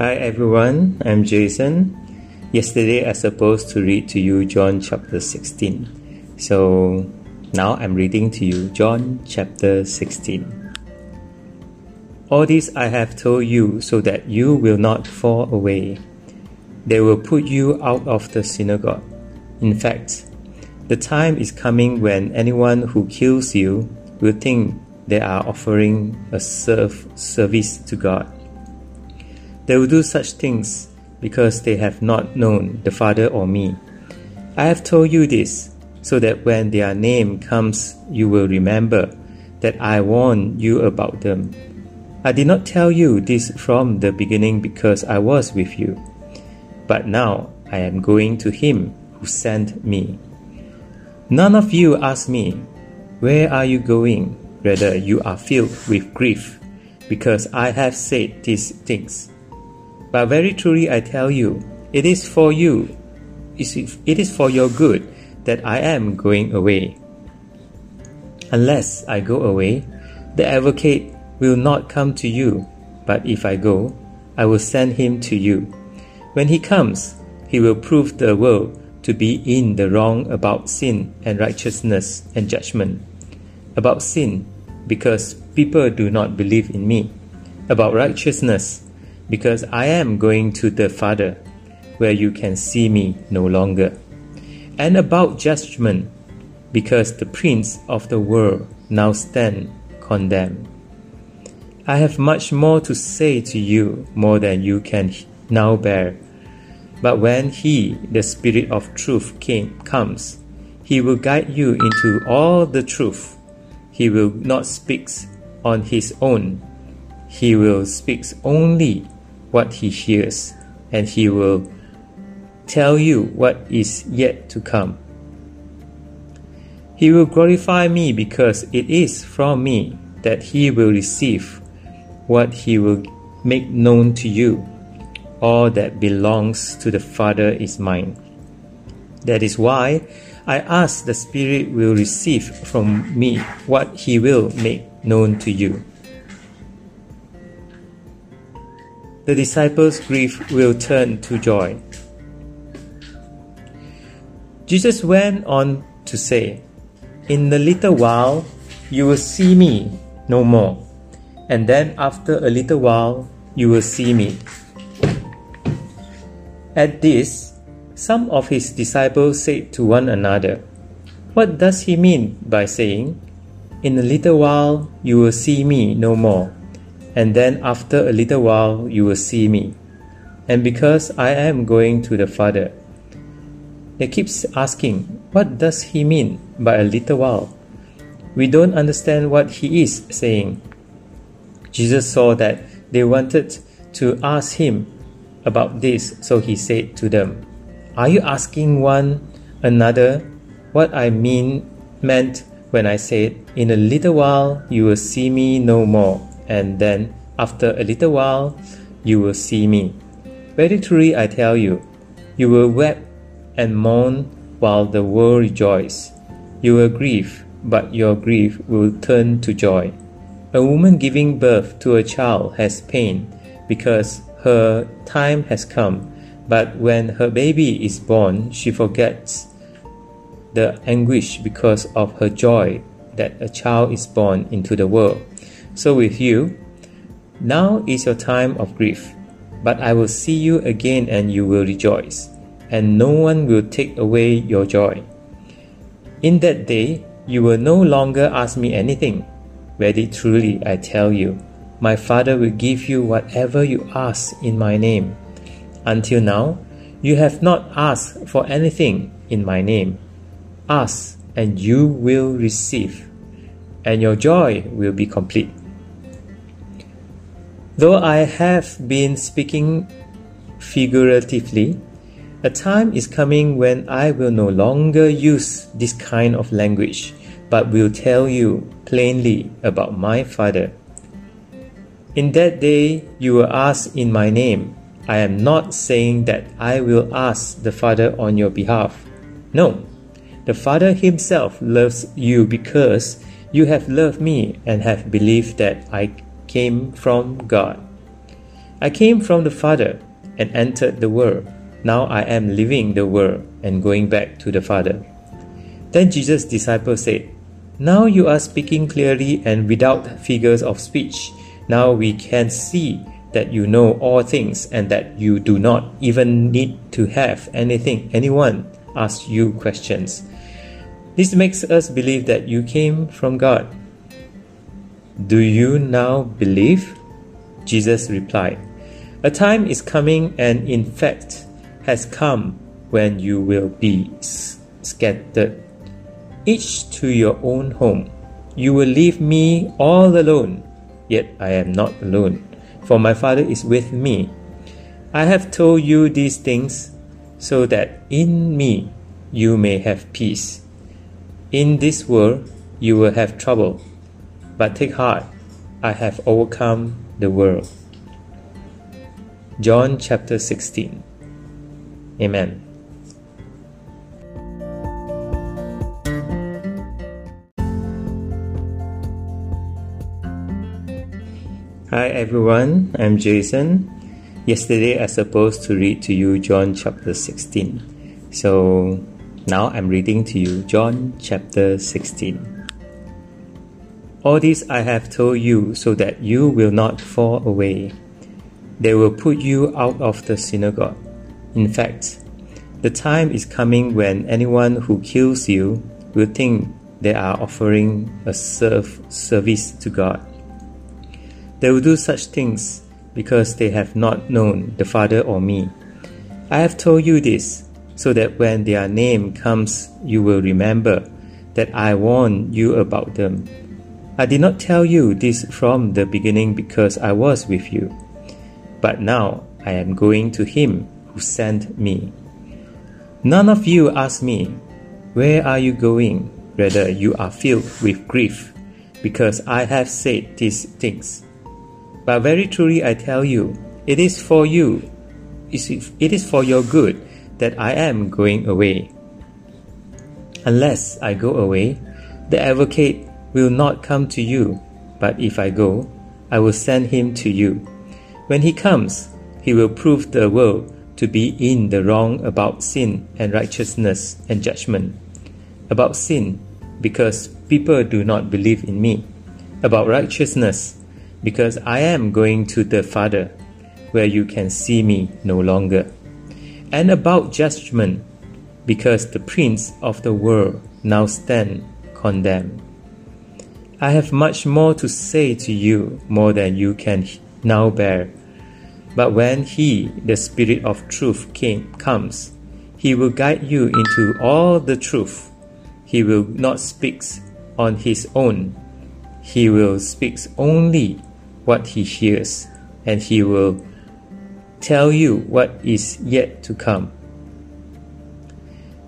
Hi everyone, I'm Jason. Yesterday I supposed to read to you John chapter 16. So now I'm reading to you John chapter 16. All this I have told you so that you will not fall away. They will put you out of the synagogue. In fact, the time is coming when anyone who kills you will think they are offering a serve service to God. They will do such things because they have not known the Father or me. I have told you this so that when their name comes, you will remember that I warned you about them. I did not tell you this from the beginning because I was with you. But now I am going to him who sent me. None of you ask me, Where are you going? Rather, you are filled with grief because I have said these things. But very truly I tell you, it is for you, it is for your good that I am going away. Unless I go away, the advocate will not come to you, but if I go, I will send him to you. When he comes, he will prove the world to be in the wrong about sin and righteousness and judgment. About sin, because people do not believe in me. About righteousness, because I am going to the Father, where you can see me no longer. And about judgment, because the prince of the world now stand condemned. I have much more to say to you, more than you can now bear. But when He, the Spirit of truth, came, comes, He will guide you into all the truth. He will not speak on His own. He will speak only what He hears, and He will tell you what is yet to come. He will glorify me because it is from me that He will receive what He will make known to you. All that belongs to the Father is mine. That is why I ask the Spirit will receive from me what He will make known to you. The disciples' grief will turn to joy. Jesus went on to say, In a little while you will see me no more, and then after a little while you will see me. At this, some of his disciples said to one another, What does he mean by saying, In a little while you will see me no more, and then after a little while you will see me? And because I am going to the Father. They keep asking, What does he mean by a little while? We don't understand what he is saying. Jesus saw that they wanted to ask him about this, so he said to them, Are you asking one another what I mean meant when I said, In a little while you will see me no more, and then after a little while you will see me? Very truly I tell you, you will weep and mourn while the world rejoices. You will grieve, but your grief will turn to joy. A woman giving birth to a child has pain because her time has come, but when her baby is born, she forgets the anguish because of her joy that a child is born into the world. So, with you, now is your time of grief, but I will see you again and you will rejoice, and no one will take away your joy. In that day, you will no longer ask me anything. Very truly, I tell you, my Father will give you whatever you ask in my name. Until now, you have not asked for anything in my name. Ask, and you will receive, and your joy will be complete. Though I have been speaking figuratively, a time is coming when I will no longer use this kind of language, but will tell you plainly about my Father. In that day you will ask in my name. I am not saying that I will ask the Father on your behalf. No, the Father Himself loves you because you have loved me and have believed that I came from God. I came from the Father and entered the world. Now I am leaving the world and going back to the Father. Then Jesus' disciples said, Now you are speaking clearly and without figures of speech. Now we can see that you know all things and that you do not even need to have anything anyone ask you questions. This makes us believe that you came from God. Do you now believe? Jesus replied, A time is coming and in fact has come when you will be scattered, each to your own home. You will leave me all alone, yet I am not alone for my Father is with me. I have told you these things so that in me you may have peace. In this world you will have trouble, but take heart, I have overcome the world. John chapter 16. Amen. Hi everyone, I'm Jason. Yesterday I supposed to read to you John chapter 16. So now I'm reading to you John chapter 16. All this I have told you so that you will not fall away. They will put you out of the synagogue. In fact, the time is coming when anyone who kills you will think they are offering a serve service to God. They will do such things because they have not known the Father or me. I have told you this so that when their name comes, you will remember that I warned you about them. I did not tell you this from the beginning because I was with you. But now I am going to him who sent me. None of you ask me, Where are you going? Rather, you are filled with grief because I have said these things. But very truly I tell you, it is for you, it is for your good that I am going away. Unless I go away, the advocate will not come to you, but if I go, I will send him to you. When he comes, he will prove the world to be in the wrong about sin and righteousness and judgment. About sin, because people do not believe in me. About righteousness, because I am going to the Father, where you can see me no longer. And about judgment, because the prince of the world now stand condemned. I have much more to say to you, more than you can now bear. But when He, the Spirit of truth, came, comes, He will guide you into all the truth. He will not speak on His own. He will speak only what he hears, and he will tell you what is yet to come.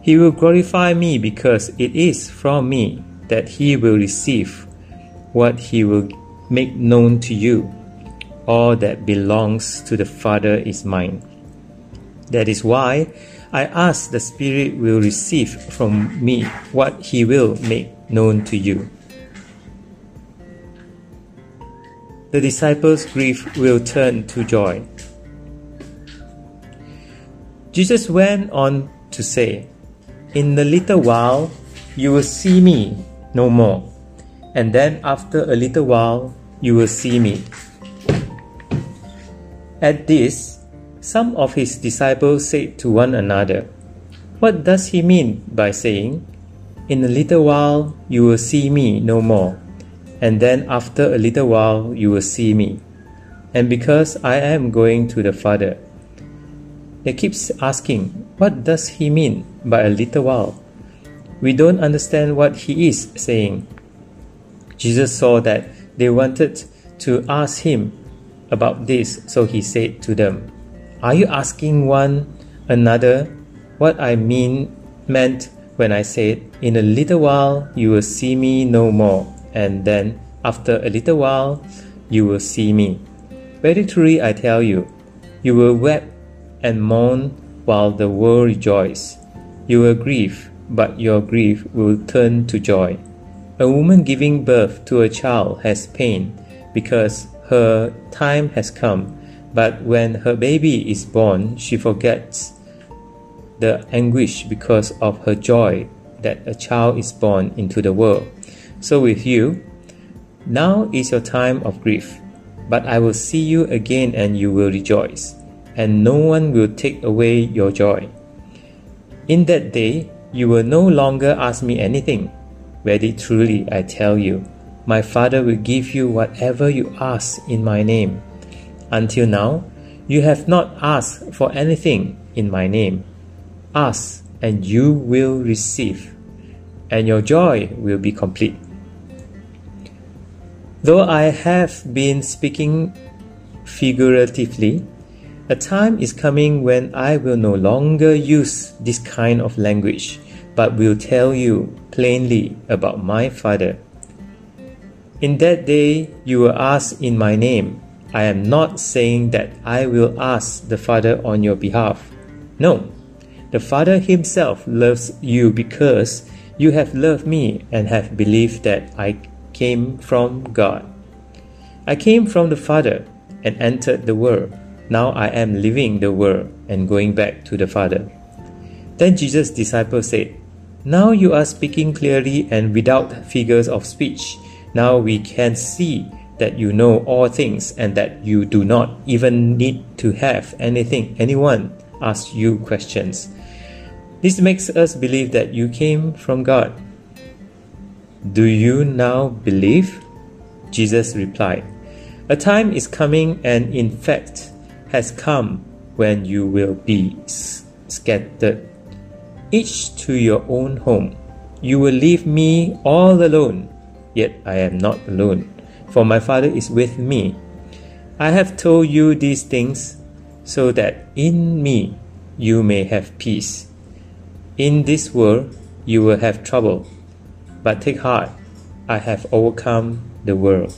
He will glorify me because it is from me that he will receive what he will make known to you. All that belongs to the Father is mine. That is why I ask the Spirit will receive from me what he will make known to you. the disciples' grief will turn to joy. Jesus went on to say, In a little while you will see me no more, and then after a little while you will see me. At this, some of his disciples said to one another, What does he mean by saying, In a little while you will see me no more, and then after a little while you will see me. And because I am going to the Father. They keep asking, What does he mean by a little while? We don't understand what he is saying. Jesus saw that they wanted to ask him about this, so he said to them, Are you asking one another what I mean meant when I said, In a little while you will see me no more, and then after a little while you will see me. Very truly I tell you, you will weep and mourn while the world rejoices. You will grieve, but your grief will turn to joy. A woman giving birth to a child has pain because her time has come, But when her baby is born, she forgets the anguish because of her joy that a child is born into the world. So with you, now is your time of grief, but I will see you again and you will rejoice, and no one will take away your joy. In that day, you will no longer ask me anything. Very truly, I tell you, my Father will give you whatever you ask in my name. Until now, you have not asked for anything in my name. Ask, and you will receive, and your joy will be complete. Though I have been speaking figuratively, a time is coming when I will no longer use this kind of language, but will tell you plainly about my Father. In that day you will ask in my name. I am not saying that I will ask the Father on your behalf. No, the Father Himself loves you because you have loved me and have believed that I came from God. I came from the Father and entered the world. Now I am leaving the world and going back to the Father. Then Jesus' disciples said, Now you are speaking clearly and without figures of speech. Now we can see that you know all things and that you do not even need to have anything anyone ask you questions. This makes us believe that you came from God. Do you now believe? Jesus replied, A time is coming and in fact has come when you will be scattered, each to your own home. You will leave me all alone Yet I am not alone, for my Father is with me. I have told you these things so that in me you may have peace. In this world you will have trouble, but take heart, I have overcome the world.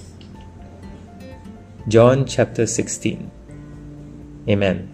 John chapter 16. Amen.